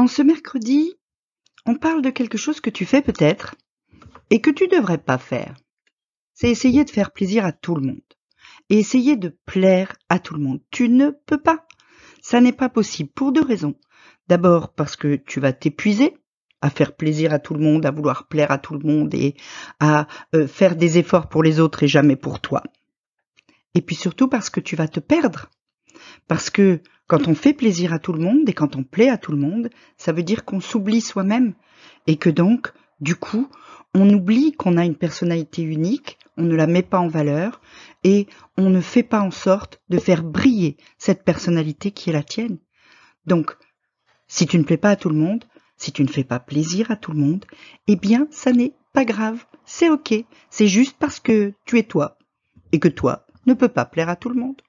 En ce mercredi, on parle de quelque chose que tu fais peut-être et que tu devrais pas faire. C'est essayer de faire plaisir à tout le monde et essayer de plaire à tout le monde. Tu ne peux pas. Ça n'est pas possible pour deux raisons. D'abord parce que tu vas t'épuiser à faire plaisir à tout le monde, à vouloir plaire à tout le monde et à euh, faire des efforts pour les autres et jamais pour toi. Et puis surtout parce que tu vas te perdre. Parce que quand on fait plaisir à tout le monde et quand on plaît à tout le monde, ça veut dire qu'on s'oublie soi-même et que donc, du coup, on oublie qu'on a une personnalité unique, on ne la met pas en valeur et on ne fait pas en sorte de faire briller cette personnalité qui est la tienne. Donc, si tu ne plais pas à tout le monde, si tu ne fais pas plaisir à tout le monde, eh bien, ça n'est pas grave, c'est ok, c'est juste parce que tu es toi et que toi ne peux pas plaire à tout le monde.